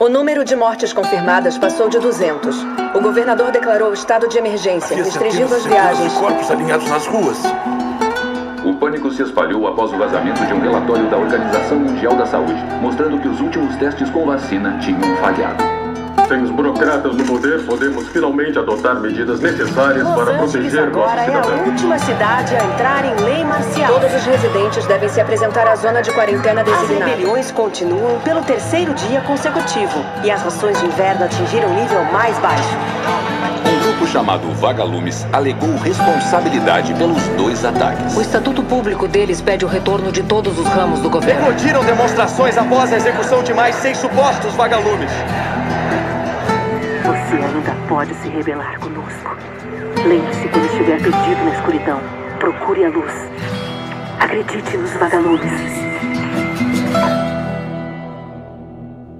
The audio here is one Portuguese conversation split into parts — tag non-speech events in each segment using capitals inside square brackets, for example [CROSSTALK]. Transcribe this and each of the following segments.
O número de mortes confirmadas passou de 200. O governador declarou estado de emergência, restringindo as viagens. corpos alinhados nas ruas. O pânico se espalhou após o vazamento de um relatório da Organização Mundial da Saúde, mostrando que os últimos testes com vacina tinham falhado. Sem os burocratas no poder, podemos finalmente adotar medidas necessárias Los para Angeles proteger agora é a última cidade a entrar em lei marcial. Todos os residentes devem se apresentar à zona de quarentena As designada. rebeliões continuam pelo terceiro dia consecutivo e as rações de inverno atingiram o nível mais baixo. Um grupo chamado Vagalumes alegou responsabilidade pelos dois ataques. O estatuto público deles pede o retorno de todos os ramos do governo. Eclodiram demonstrações após a execução de mais seis supostos vagalumes. Pode se rebelar conosco. Lembre-se quando estiver perdido na escuridão. Procure a luz. Acredite nos vagalumes.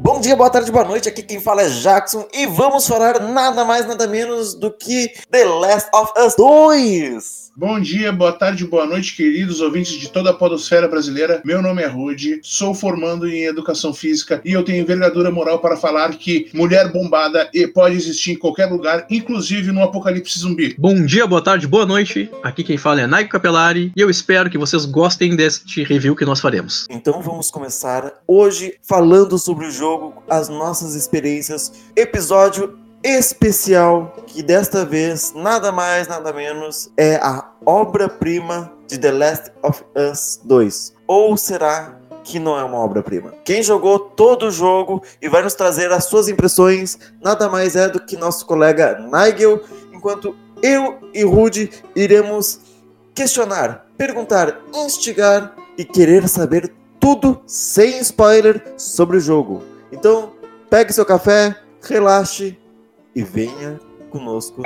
Bom dia, boa tarde, boa noite. Aqui quem fala é Jackson e vamos falar nada mais, nada menos do que The Last of Us 2. Bom dia, boa tarde, boa noite, queridos ouvintes de toda a podosfera brasileira. Meu nome é Rude, sou formando em Educação Física e eu tenho envergadura moral para falar que mulher bombada e pode existir em qualquer lugar, inclusive no apocalipse zumbi. Bom dia, boa tarde, boa noite. Aqui quem fala é Naico Capelari e eu espero que vocês gostem deste review que nós faremos. Então vamos começar hoje falando sobre o jogo, as nossas experiências, episódio especial que desta vez nada mais nada menos é a obra-prima de The Last of Us 2. Ou será que não é uma obra-prima? Quem jogou todo o jogo e vai nos trazer as suas impressões nada mais é do que nosso colega Nigel, enquanto eu e Rude iremos questionar, perguntar, instigar e querer saber tudo sem spoiler sobre o jogo. Então, pegue seu café, relaxe e venha conosco.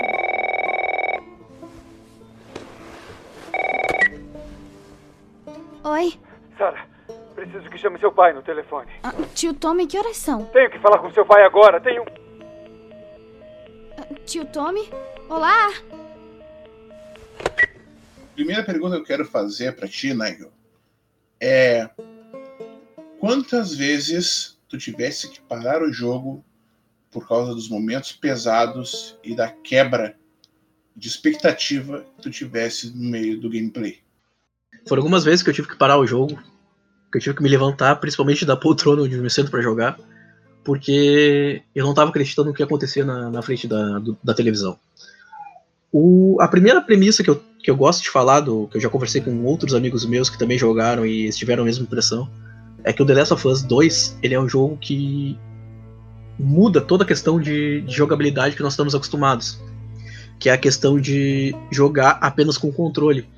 Oi, Sara, preciso que chame seu pai no telefone. Ah, tio Tommy, que horas são? Tenho que falar com seu pai agora. Tenho. Ah, Tio Tommy? Olá! Primeira pergunta que eu quero fazer para ti, Nigel, é quantas vezes tu tivesse que parar o jogo por causa dos momentos pesados e da quebra de expectativa que tu tivesse no meio do gameplay? Foram algumas vezes que eu tive que parar o jogo, que eu tive que me levantar, principalmente da poltrona onde eu me sento pra jogar, porque eu não tava acreditando no que acontecia na, na frente da, do- da televisão. O- a primeira premissa que eu, que eu gosto de falar, do, que eu já conversei com outros amigos meus que também jogaram e tiveram a mesma impressão, é que o The Last of Us 2 ele é um jogo que muda toda a questão de, de jogabilidade que nós estamos acostumados, que é a questão de jogar apenas com controle.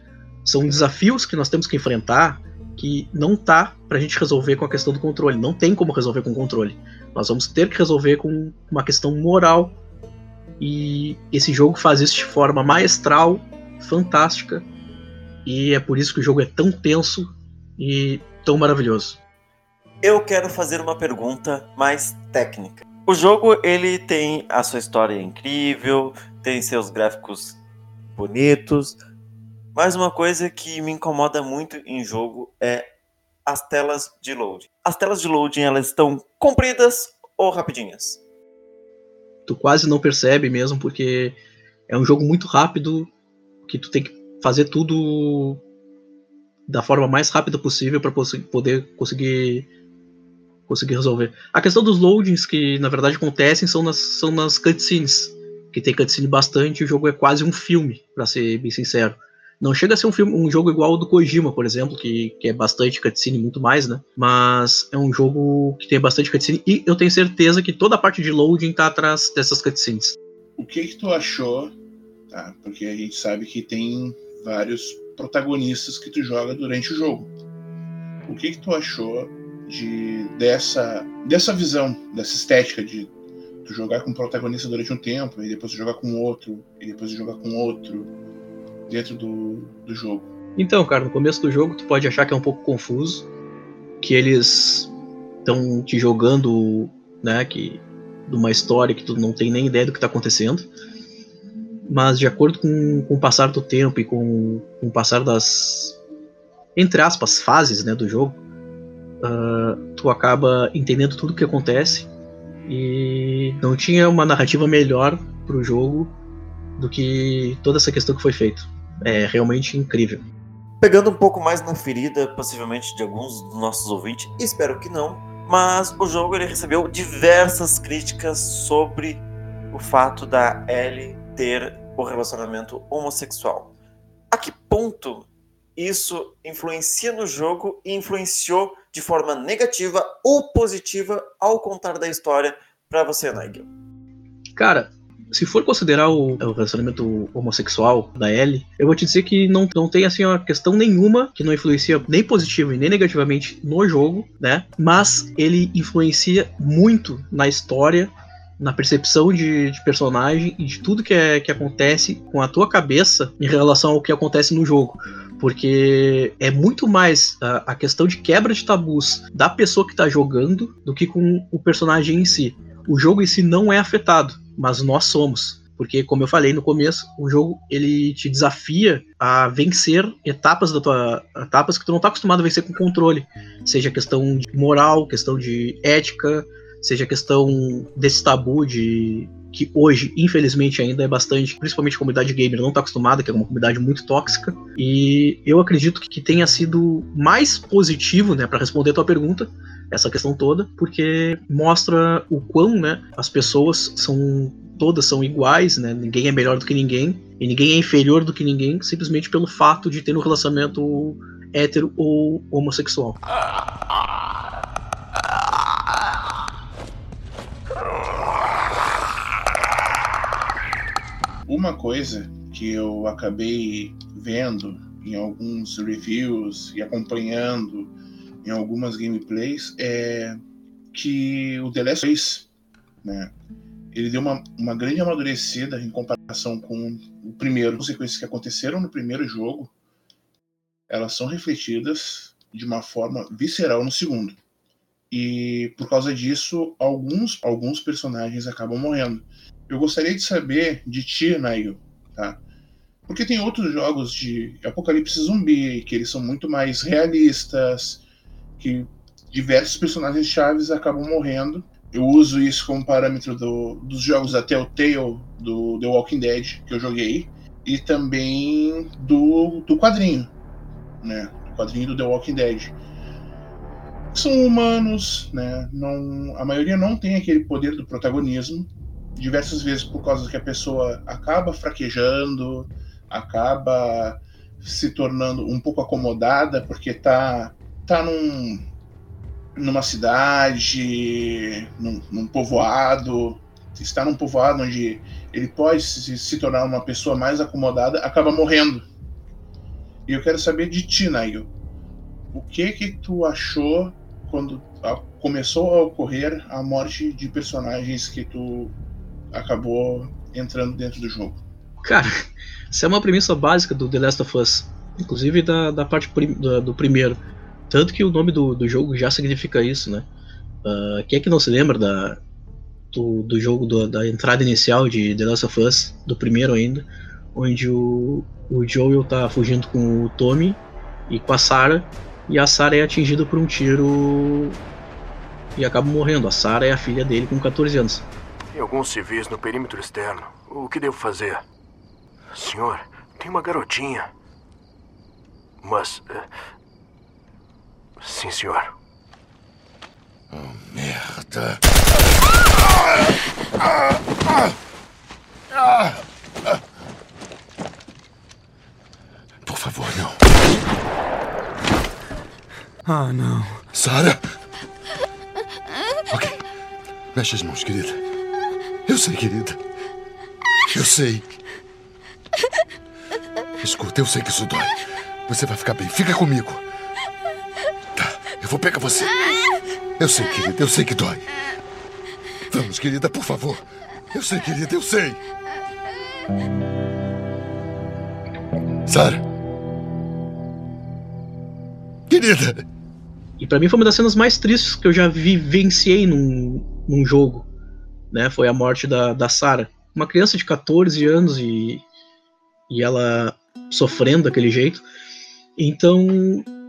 São desafios que nós temos que enfrentar que não tá pra gente resolver com a questão do controle. Não tem como resolver com controle. Nós vamos ter que resolver com uma questão moral. E esse jogo faz isso de forma maestral, fantástica. E é por isso que o jogo é tão tenso e tão maravilhoso. Eu quero fazer uma pergunta mais técnica. O jogo ele tem a sua história incrível, tem seus gráficos bonitos, mas uma coisa que me incomoda muito em jogo é as telas de loading. As telas de loading elas estão compridas ou rapidinhas? tu quase não percebe mesmo, porque é um jogo muito rápido, que tu tem que fazer tudo da forma mais rápida possível para poder conseguir conseguir resolver. A questão dos loadings que na verdade acontecem são nas, são nas cutscenes, que tem cutscene bastante, o jogo é quase um filme, para ser bem sincero. Não chega a ser um, filme, um jogo igual ao do Kojima, por exemplo, que, que é bastante cutscene, muito mais, né? Mas é um jogo que tem bastante cutscene e eu tenho certeza que toda a parte de loading tá atrás dessas cutscenes. O que que tu achou? Tá, porque a gente sabe que tem vários protagonistas que tu joga durante o jogo. O que que tu achou de dessa dessa visão, dessa estética de jogar com um protagonista durante um tempo e depois jogar com outro e depois jogar com outro dentro do, do jogo? Então, cara, no começo do jogo tu pode achar que é um pouco confuso, que eles estão te jogando, né, que de uma história que tu não tem nem ideia do que tá acontecendo. Mas de acordo com, com o passar do tempo e com, com o passar das entre aspas fases, né, do jogo, uh, tu acaba entendendo tudo o que acontece E não tinha uma narrativa melhor pro jogo do que toda essa questão que foi feita. É realmente incrível. Pegando um pouco mais na ferida, possivelmente de alguns dos nossos ouvintes, espero que não, mas o jogo ele recebeu diversas críticas sobre o fato da Ellie ter o relacionamento homossexual. A que ponto isso influencia no jogo e influenciou de forma negativa ou positiva ao contar da história para você, Nigel? Cara, se for considerar o, o, relacionamento homossexual da Ellie, eu vou te dizer que não, não tem assim uma questão nenhuma que não influencia nem positivo e nem negativamente no jogo, né? Mas ele influencia muito na história na percepção de, de, personagem e de tudo que, é, que acontece com a tua cabeça em relação ao que acontece no jogo. Porque é muito mais a, a questão de quebra de tabus da pessoa que está jogando do que com o personagem em si. O jogo em si não é afetado, mas nós somos. Porque, como eu falei no começo, o jogo ele te desafia a vencer etapas da tua etapas que tu não está acostumado a vencer com controle. Seja questão de moral, questão de ética, seja questão desse tabu de que hoje, infelizmente, ainda é bastante, principalmente a comunidade gamer não está acostumada, que é uma comunidade muito tóxica. E eu acredito que tenha sido mais positivo, né, para responder a tua pergunta, essa questão toda, porque mostra o quão, né, as pessoas são todas são iguais, né? Ninguém é melhor do que ninguém e ninguém é inferior do que ninguém simplesmente pelo fato de ter um relacionamento hétero ou homossexual. Uma coisa que eu acabei vendo em alguns reviews e acompanhando em algumas gameplays é que o The Last of Us, né, ele deu uma, uma grande amadurecida em comparação com o primeiro. As consequências que aconteceram no primeiro jogo, elas são refletidas de uma forma visceral no segundo. E por causa disso, alguns, alguns personagens acabam morrendo. Eu gostaria de saber de ti, Nigel, tá? Porque tem outros jogos de apocalipse zumbi que eles são muito mais realistas, que diversos personagens chaves acabam morrendo. Eu uso isso como parâmetro do, dos jogos da Telltale, do The Walking Dead, que eu joguei, e também do, do quadrinho, né? Do quadrinho do The Walking Dead. São humanos, né? Não, a maioria não tem aquele poder do protagonismo, diversas vezes por causa que a pessoa acaba fraquejando, acaba se tornando um pouco acomodada porque tá tá num numa cidade, num, num povoado, está num povoado onde ele pode se, se, tornar uma pessoa mais acomodada, acaba morrendo. E eu quero saber de ti, Nigel. O que que tu achou quando começou a ocorrer a morte de personagens que tu acabou entrando dentro do jogo. Cara, isso é uma premissa básica do The Last of Us, inclusive da, da parte prim, do, do, primeiro. Tanto que o nome do, do jogo já significa isso, né? Uh, quem é que não se lembra da, do, do jogo, do, da entrada inicial de The Last of Us, do primeiro ainda, onde o, o Joel tá fugindo com o Tommy e com a Sarah, e a Sarah é atingida por um tiro e acaba morrendo. A Sarah é a filha dele com 14 anos. Tem alguns civis no perímetro externo. O que devo fazer? Senhor, tem uma garotinha. Mas. Uh... Sim, senhor. Oh, merda. Por favor, não. Ah, não. Sara? Ok. Mexe as mãos, querida. Eu sei, querida. Eu sei. Escuta, eu sei que isso dói. Você vai ficar bem. Fica comigo. Tá, eu vou pegar você. Eu sei, querida, eu sei que dói. Vamos, querida, por favor. Eu sei, querida, eu sei. Sara. Querida. E para mim foi uma das cenas mais tristes que eu já vivenciei num, num jogo né? Foi a morte da, da Sarah. Uma criança de 14 anos e, e ela sofrendo daquele jeito. Então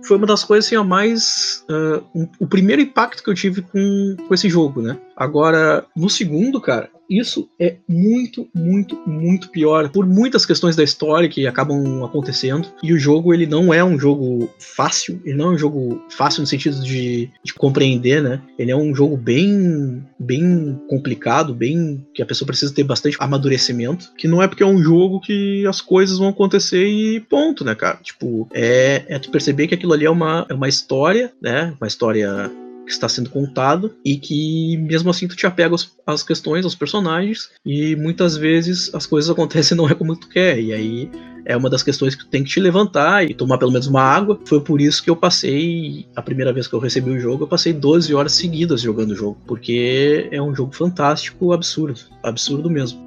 foi uma das coisas assim, a mais. Uh, um, o primeiro impacto que eu tive com, com esse jogo, né? Agora, no segundo, cara, isso é muito, muito, muito pior por muitas questões da história que acabam acontecendo. E o jogo, ele não é um jogo fácil, ele não é um jogo fácil no sentido de, de compreender, né? Ele é um jogo bem, bem complicado, bem que a pessoa precisa ter bastante amadurecimento. Que não é porque é um jogo que as coisas vão acontecer e ponto, né, cara? Tipo, é, é tu perceber que aquilo ali é uma, é uma história, né? Uma história que está sendo contado e que mesmo assim tu te apega às questões, aos personagens e muitas vezes as coisas [LAUGHS] acontecem não é como tu quer e aí é uma das questões que tu tem que te levantar e tomar pelo menos uma água. Foi por isso que eu passei, a primeira vez que eu recebi o jogo, eu passei 12 horas seguidas jogando o jogo, porque é um jogo fantástico, absurdo, absurdo mesmo.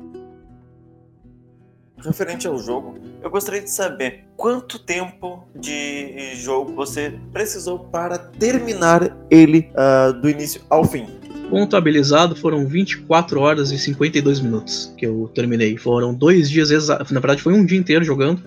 Referente ao jogo, eu gostaria de saber quanto tempo de jogo você precisou para terminar ele uh, do início ao fim. Contabilizado foram 24 horas e 52 minutos que eu terminei. Foram dois dias exatos. Na verdade, foi um dia inteiro jogando,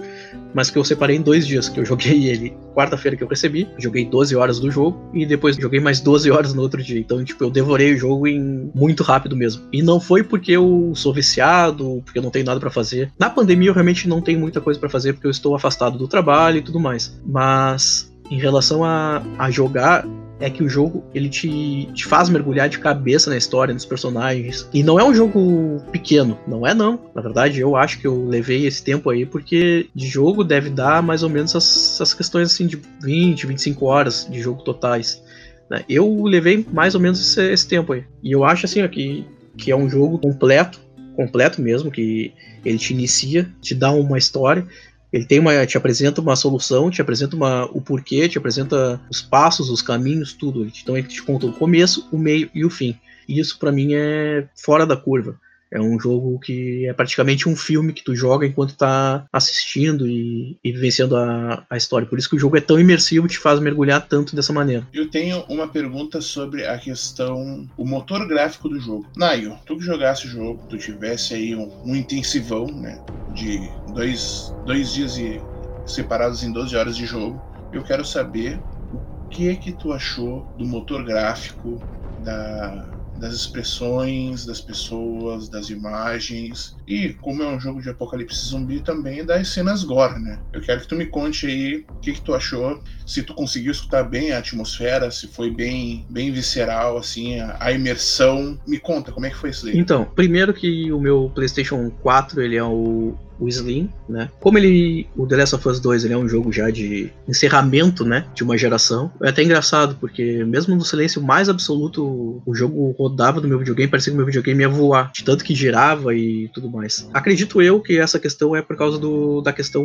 mas que eu separei em dois dias. Que eu joguei [LAUGHS] ele quarta-feira que eu recebi, joguei 12 horas do jogo e depois joguei mais 12 horas no outro dia. Então, tipo, eu devorei o jogo em muito rápido mesmo. E não foi porque eu sou viciado, porque eu não tenho nada para fazer. Na pandemia, eu realmente não tenho muita coisa para fazer porque eu estou afastado do trabalho e tudo mais. Mas em relação a, a jogar, é que o jogo ele te, te faz mergulhar de cabeça na história, nos personagens. E não é um jogo pequeno, não é não. Na verdade, eu acho que eu levei esse tempo aí porque de jogo deve dar mais ou menos essas, questões assim de 20, 25 horas de jogo totais. Né? Eu levei mais ou menos esse, esse tempo aí. E eu acho assim ó, que, que é um jogo completo, completo mesmo, que ele te inicia, te dá uma história, ele tem uma, te apresenta uma solução, te apresenta uma, o porquê, te apresenta os passos, os caminhos, tudo. Então ele te conta o começo, o meio e o fim. E isso para mim é fora da curva. É um jogo que é praticamente um filme que tu joga enquanto tá assistindo e, e vivenciando a, a, história. Por isso que o jogo é tão imersivo te faz mergulhar tanto dessa maneira. Eu tenho uma pergunta sobre a questão, o motor gráfico do jogo. Naio, tu que jogasse o jogo, tu tivesse aí um, um intensivão, né, de dois, dois dias e separados em 12 horas de jogo, eu quero saber o que é que tu achou do motor gráfico da das expressões das pessoas, das imagens e como é um jogo de apocalipse zumbi também das cenas gore, né? Eu quero que tu me conte aí o que, que tu achou, se tu conseguiu escutar bem a atmosfera, se foi bem bem visceral assim a, a imersão. Me conta como é que foi isso aí. Então, primeiro que o meu PlayStation 4 ele é o o Slim, né? Como ele, o The Last of Us 2, ele é um jogo já de encerramento, né, de uma geração. É até engraçado porque mesmo no silêncio mais absoluto, o jogo rodava no meu videogame, parecia que o meu videogame ia voar, de tanto que girava e tudo mais. Acredito eu que essa questão é por causa do, da questão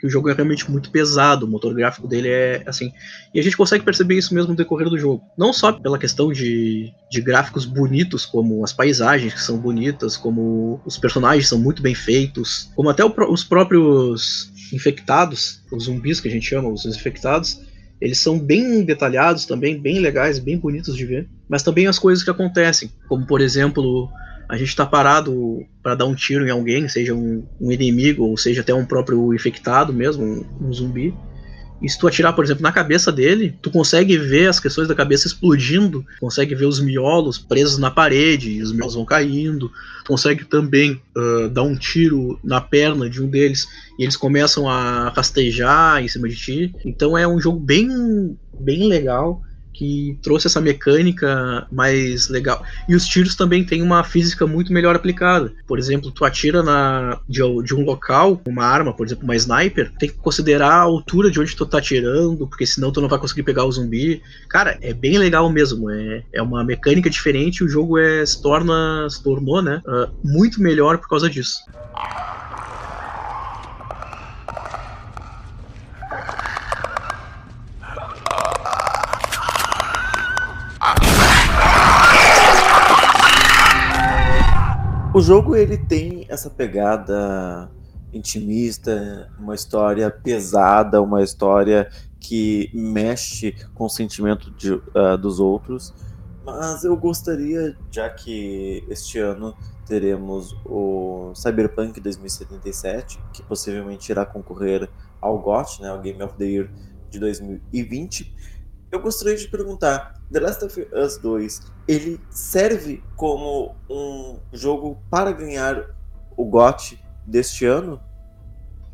que o jogo é realmente muito pesado, o motor gráfico dele é assim. E a gente consegue perceber isso mesmo no decorrer do jogo. Não só pela questão de, de gráficos bonitos, como as paisagens que são bonitas, como os personagens são muito bem feitos, como até o, os próprios infectados, os zumbis que a gente chama, os infectados, eles são bem detalhados também, bem legais, bem bonitos de ver. Mas também as coisas que acontecem, como por exemplo, a gente está parado para dar um tiro em alguém, seja um, um, inimigo ou seja até um próprio infectado mesmo, um, um zumbi. E se tu atirar, por exemplo, na cabeça dele, tu consegue ver as questões da cabeça explodindo, consegue ver os miolos presos na parede, e os miolos vão caindo, tu consegue também uh, dar um tiro na perna de um deles e eles começam a rastejar em cima de ti. Então é um jogo bem, bem legal que trouxe essa mecânica mais legal. E os tiros também têm uma física muito melhor aplicada. Por exemplo, tu atira na, de, de, um local, uma arma, por exemplo, uma sniper, tem que considerar a altura de onde tu tá atirando, porque senão tu não vai conseguir pegar o zumbi. Cara, é bem legal mesmo. É, é uma mecânica diferente. O jogo é, se torna, se tornou, né, uh, muito melhor por causa disso. O jogo ele tem essa pegada intimista, uma história pesada, uma história que mexe com o sentimento de, uh, dos outros. Mas eu gostaria, já que este ano teremos o Cyberpunk 2077, que possivelmente irá concorrer ao GOT, né, o Game of the Year de 2020, eu gostaria de perguntar: The Last of Us 2 ele serve como um jogo para ganhar o GOT deste ano?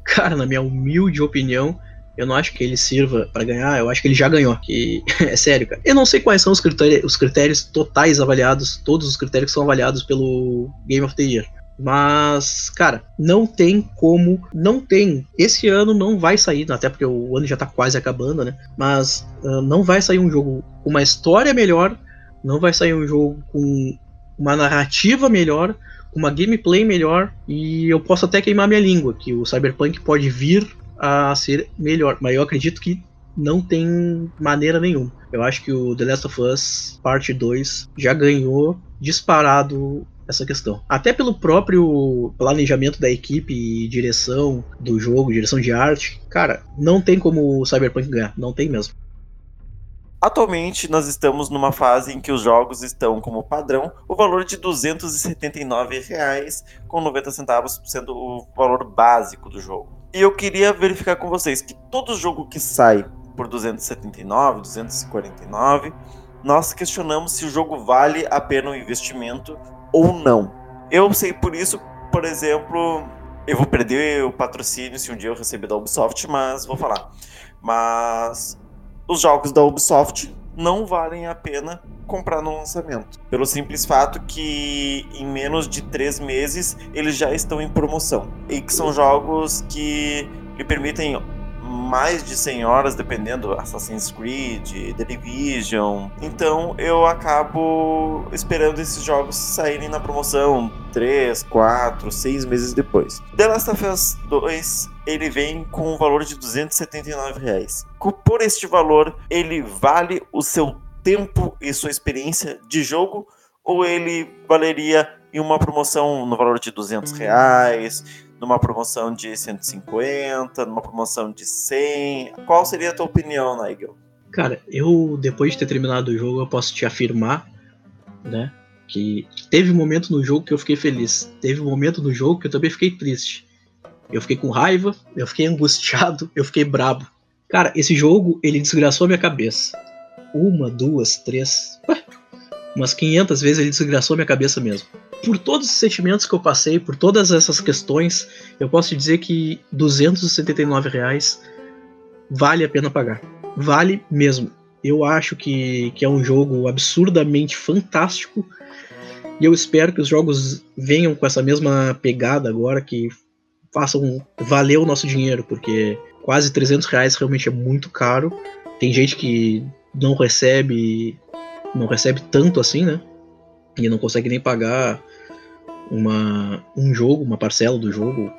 Cara, na minha humilde opinião, eu não acho que ele sirva para ganhar, eu acho que ele já ganhou. Que [LAUGHS] é sério, cara. Eu não sei quais são os critérios, os critérios totais avaliados, todos os critérios que são avaliados pelo Game of the Year. Mas, cara, não tem como. Não tem. Esse ano não vai sair, até porque o ano já tá quase acabando, né? Mas uh, não vai sair um jogo com uma história melhor, não vai sair um jogo com uma narrativa melhor, com uma gameplay melhor, e eu posso até queimar minha língua, que o Cyberpunk pode vir a ser melhor, mas eu acredito que não tem maneira nenhuma. Eu acho que o The Last of Us Parte 2 já ganhou disparado essa questão. Até pelo próprio planejamento da equipe e direção do jogo, direção de arte, cara, não tem como o Cyberpunk ganhar, não tem mesmo. Atualmente nós estamos numa fase em que os jogos estão como padrão o valor de R$ 279,90 sendo o valor básico do jogo. E eu queria verificar com vocês que todo jogo que sai por 279, 249, nós questionamos se o jogo vale a pena o investimento ou não. Eu sei por isso, por exemplo, eu vou perder o patrocínio se um dia eu receber da Ubisoft, mas vou falar. Mas os jogos da Ubisoft não valem a pena comprar no lançamento. Pelo simples fato que em menos de três meses eles já estão em promoção. E que são jogos que lhe permitem mais de 100 horas, dependendo, Assassin's Creed, The Division. Então eu acabo esperando esses jogos saírem na promoção 3, 4, 6 meses depois. The Last of Us 2 ele vem com um valor de 279 reais. Por este valor, ele vale o seu tempo e sua experiência de jogo ou ele valeria em uma promoção no valor de 200 reais? Numa promoção de 150, numa promoção de 100. Qual seria a tua opinião, Nigel? Cara, eu depois de ter terminado o jogo, eu posso te afirmar, né, que teve um momento no jogo que eu fiquei feliz, teve um momento no jogo que eu também fiquei triste. Eu fiquei com raiva, eu fiquei angustiado, eu fiquei brabo. Cara, esse jogo, ele desgraçou a minha cabeça. Uma, duas, três, ué, umas 500 vezes ele desgraçou a minha cabeça mesmo por todos os sentimentos que eu passei, por todas essas questões, eu posso dizer que 279 reais vale a pena pagar. Vale mesmo. Eu acho que, que é um jogo absurdamente fantástico e eu espero que os jogos venham com essa mesma pegada agora, que façam valer o nosso dinheiro, porque quase 300 reais realmente é muito caro. Tem gente que não recebe não recebe tanto assim, né? E não consegue nem pagar uma, um jogo, uma parcela do jogo,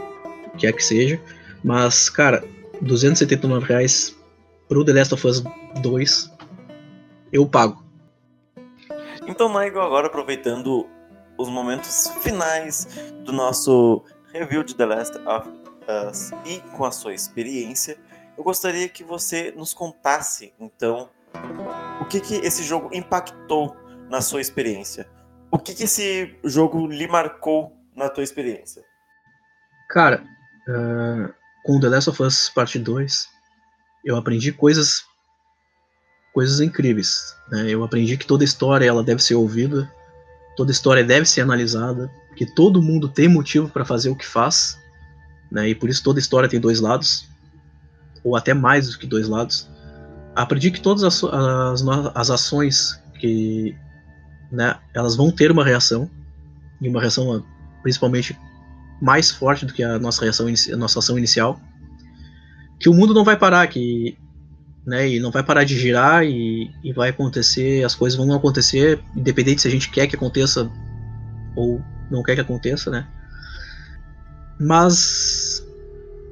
o que é que seja. Mas, cara, 279 reais pro The Last of Us 2, eu pago. Então, Michael, agora aproveitando os momentos finais do nosso review de The Last of Us e com a sua experiência, eu gostaria que você nos contasse, então, o que, que esse jogo impactou na sua experiência. O que, que esse jogo lhe marcou na tua experiência? Cara, uh, com The Last of Us Parte 2, eu aprendi coisas coisas incríveis. Né? Eu aprendi que toda história ela deve ser ouvida, toda história deve ser analisada, que todo mundo tem motivo para fazer o que faz, né? e por isso toda história tem dois lados, ou até mais do que dois lados. Aprendi que todas as, as, as ações que né, elas vão ter uma reação, e uma reação ah, principalmente mais forte do que a nossa reação, a nossa ação inicial, que o mundo não vai parar, que né, e não vai parar de girar e, e vai acontecer, as coisas vão acontecer, independente se a gente quer que aconteça ou não quer que aconteça, né? Mas,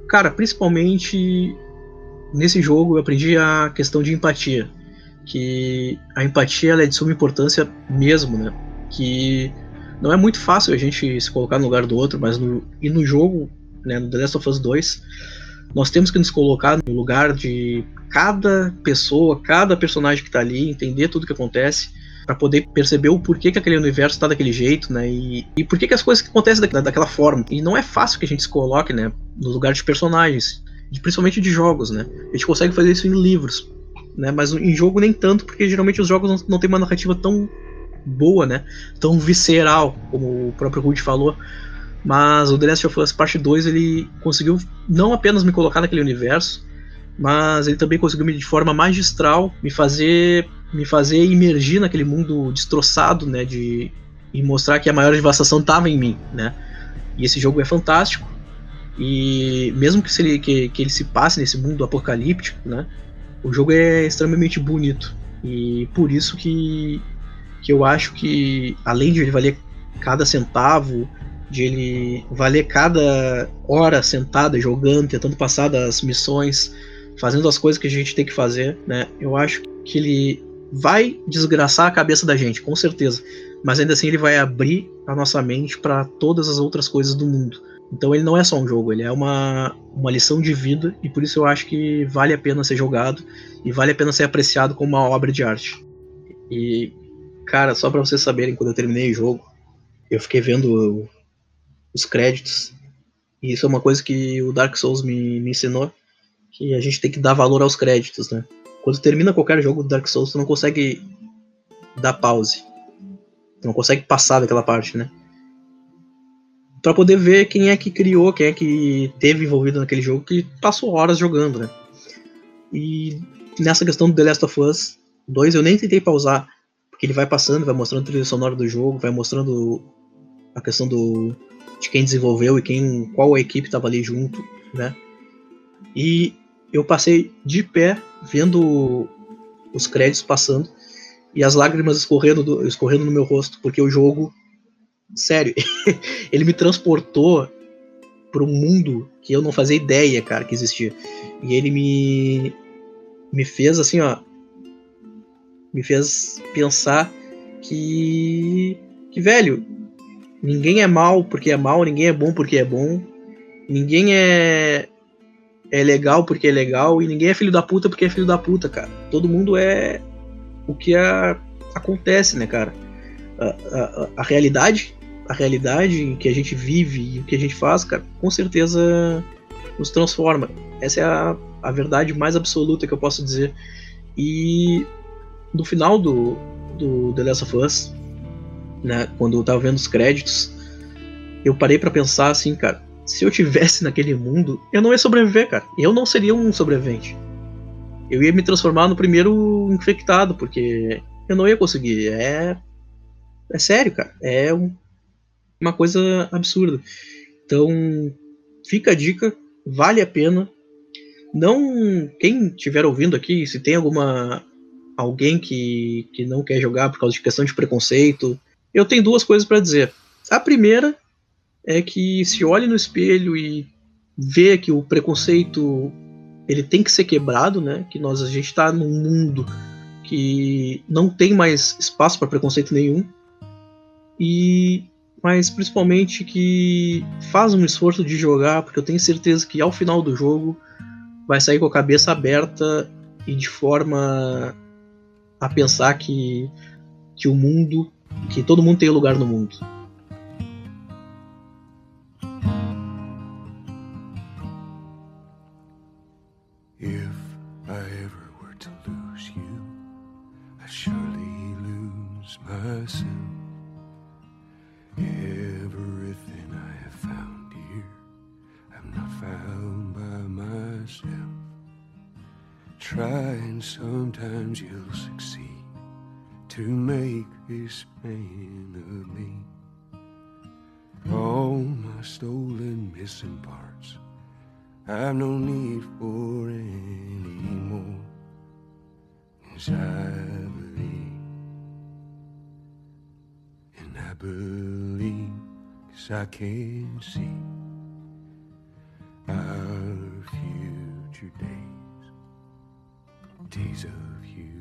cara, principalmente nesse jogo eu aprendi a questão de empatia que a empatia é de suma importância mesmo, né? Que não é muito fácil a gente se colocar no lugar do outro, mas no, e no jogo, né, no The Last of Us 2, nós temos que nos colocar no lugar de cada pessoa, cada personagem que está ali, entender tudo que acontece, para poder perceber o porquê que aquele universo está daquele jeito, né? E, e por que as coisas acontecem da, daquela forma. E não é fácil que a gente se coloque, né, no lugar de personagens. principalmente de jogos, né? A gente consegue fazer isso em livros, né? Mas em jogo nem tanto, porque geralmente os jogos não, não tem uma narrativa tão boa, né? Tão visceral, como o próprio Rude falou. Mas o The Last of Us Parte 2 ele conseguiu não apenas me colocar naquele universo, mas ele também conseguiu de forma magistral me fazer me fazer emergir naquele mundo destroçado, né, de e mostrar que a maior devastação estava em mim, né? E esse jogo é fantástico. E mesmo que, ele, que, que ele se passe nesse mundo apocalíptico, né? O jogo é extremamente bonito. E por isso que, que eu acho que, além de ele valer cada centavo, de ele valer cada hora sentada jogando, tentando passar das missões, fazendo as coisas que a gente tem que fazer, né? Eu acho que ele vai desgraçar a cabeça da gente, com certeza. Mas ainda assim ele vai abrir a nossa mente para todas as outras coisas do mundo. Então ele não é só um jogo, ele é uma, uma lição de vida e por isso eu acho que vale a pena ser jogado e vale a pena ser apreciado como uma obra de arte. E, cara, só para vocês saberem, quando eu terminei o jogo, eu fiquei vendo os créditos e isso é uma coisa que o Dark Souls me, me ensinou, que a gente tem que dar valor aos créditos, né? Quando termina qualquer jogo do Dark Souls, tu não consegue dar pause. Tu não consegue passar daquela parte, né? Pra poder ver quem é que criou, quem é que teve envolvido naquele jogo, que passou horas jogando, né? E nessa questão do The Last of Us 2, eu nem tentei pausar, porque ele vai passando, vai mostrando a trilha sonora do jogo, vai mostrando a questão do de quem desenvolveu e quem qual a equipe estava ali junto, né? E eu passei de pé vendo os créditos passando e as lágrimas escorrendo, do, escorrendo no meu rosto, porque o jogo, sério, [LAUGHS] ele me transportou para um mundo que eu não fazia ideia, cara, que existia. E ele me me fez assim, ó, me fez pensar que que velho, ninguém é mal porque é mal, ninguém é bom porque é bom. Ninguém é é legal porque é legal e ninguém é filho da puta porque é filho da puta, cara. Todo mundo é o que a, acontece, né, cara? A, a, a, realidade, a realidade que a gente vive e o que a gente faz, cara, com certeza nos transforma. Essa é a, a verdade mais absoluta que eu posso dizer. E no final do, do The Last of Us, né, quando eu tava vendo os créditos, eu parei para pensar assim, cara, se eu tivesse [LAUGHS] naquele mundo, eu não ia sobreviver, cara. Eu não seria um sobrevivente. Eu ia me transformar no primeiro infectado, porque eu não ia conseguir. É. É sério, cara. É um, uma coisa absurda. Então, fica a dica, vale a pena. Não. Quem estiver ouvindo aqui, se tem alguma. alguém que, que não quer jogar por causa de questão de preconceito, eu tenho duas coisas para dizer. A primeira é que se olhe no espelho e vê que o preconceito ele tem que ser quebrado, né? Que nós a gente está num mundo que não tem mais espaço para preconceito nenhum e mas principalmente que faz um esforço de jogar, porque eu tenho certeza que ao final do jogo vai sair com a cabeça aberta e de forma a pensar que que o mundo, que todo mundo tem lugar no mundo. To make of me. All my stolen missing parts, I've no need for any more. I believe, and I believe, cause I can see our future days days of you.